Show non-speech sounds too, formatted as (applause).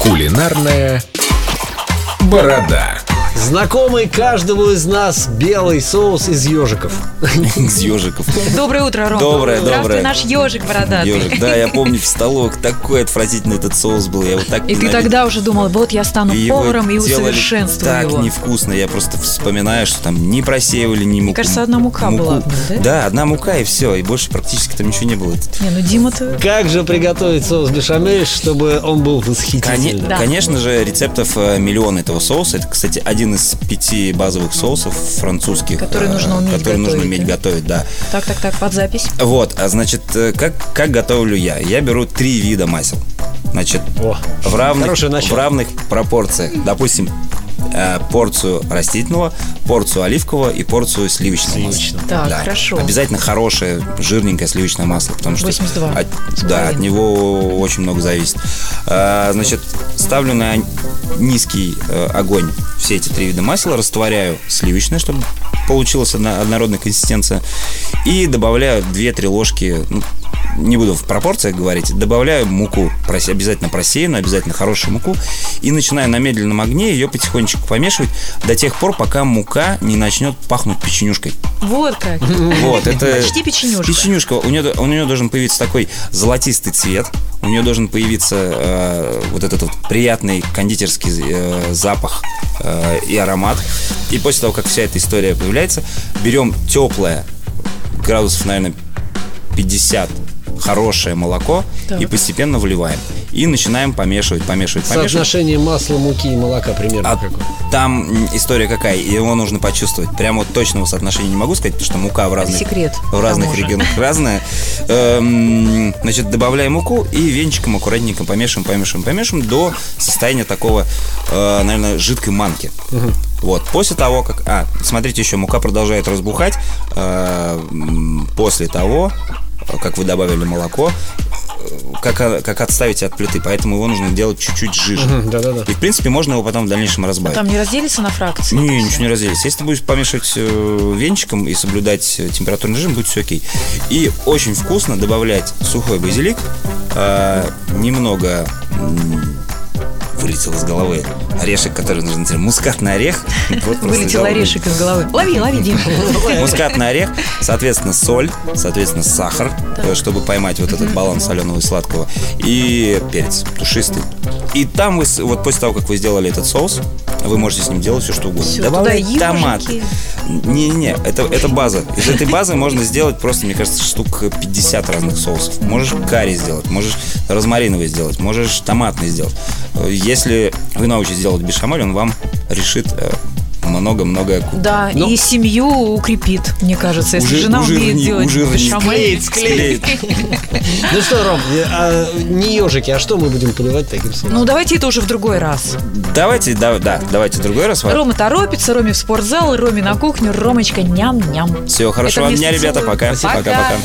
Кулинарная борода. Знакомый каждому из нас белый соус из ежиков. Из ежиков. Доброе утро, Ром. Доброе, доброе. наш ежик бородатый. Ежик. Да, я помню в столовых такой отвратительный этот соус был. Я его так И ты тогда уже думал, вот я стану поваром и усовершенствую так его. невкусно. Я просто вспоминаю, что там не просеивали ни муку. кажется, одна мука была да? Да, одна мука и все. И больше практически там ничего не было. Не, ну Дима-то... Как же приготовить соус бешамель, чтобы он был восхитительным? Конечно же, рецептов э, миллион этого соуса. Это, кстати, один из пяти базовых соусов французских. Который э, нужно уметь который нужно готовить, уметь да? готовить, да. Так, так, так, под запись. Вот, а значит, э, как, как готовлю я? Я беру три вида масел. Значит, О, в равных, в равных пропорциях. Допустим, порцию растительного, порцию оливкового и порцию сливочного, Сливочного. масла. Так, хорошо. Обязательно хорошее, жирненькое сливочное масло, потому что 82 от, да, от него очень много зависит. А, значит, ставлю на низкий э, огонь все эти три вида масла, растворяю сливочное, чтобы получилась одна- однородная консистенция, и добавляю 2-3 ложки, ну, не буду в пропорциях говорить, добавляю муку, обязательно просеянную, обязательно хорошую муку, и начинаю на медленном огне ее потихонечку помешивать до тех пор, пока мука не начнет пахнуть печенюшкой. Вот как. Вот, это... Почти печенюшка. Печенюшка. У нее, у нее должен появиться такой золотистый цвет. У нее должен появиться э, вот этот вот приятный кондитерский э, запах э, и аромат. И после того, как вся эта история появляется, берем теплое, градусов, наверное, 50 хорошее молоко Так. и постепенно вливаем. И начинаем помешивать, помешивать, помешивать. Соотношение масла, муки и молока примерно А какое? там история какая, и его нужно почувствовать. Прямо вот точного соотношения не могу сказать, потому что мука в разных, секрет, в разных регионах разная. Эм, Значит, добавляем муку и венчиком аккуратненько помешиваем, помешиваем, помешиваем до состояния такого, э, наверное, жидкой манки. Вот, после того, как... А, смотрите, еще мука продолжает разбухать. э, После того, как вы добавили молоко, э, как, как отставить от плиты, поэтому его нужно делать чуть-чуть жиже. Мгм, Да-да-да. И, в принципе, можно его потом в дальнейшем разбавить. Там не разделится на фракции? Не, ничего не разделится. Если ты будешь помешивать э, венчиком и соблюдать э, температурный режим, будет все окей. И очень вкусно добавлять сухой базилик, э, немного вылетел из головы орешек, который нужно назвать мускатный орех. (laughs) Вот Вылетел орешек из головы. Лови, лови, Дим. (laughs) Мускатный орех, соответственно, соль, соответственно, сахар, э, чтобы поймать вот этот баланс соленого и сладкого, и перец душистый. И там вы, вот после того, как вы сделали этот соус, вы можете с ним делать все, что угодно. Всё, Добавлять томат. Не-не, это, это база. Из этой базы можно сделать просто, мне кажется, штук 50 разных соусов. Можешь карри сделать, можешь розмариновый сделать, можешь томатный сделать. Э, Если вы научитесь делать бешамель, он вам решит много-много Да, Ну. и семью укрепит, мне кажется, если Ужи- жена умеет ужирни- делать ужирни- бешамель. склеит. Ну что, Ром, э, а, не ежики, а что мы будем поливать таким соусом? Ну, давайте это уже в другой раз. Давайте, да, да, давайте в другой раз. Рома торопится, Роме в спортзал, Роме на кухню, Ромочка ням-ням. Всего хорошего Это дня, вместо ребята. Пока. Пока-пока.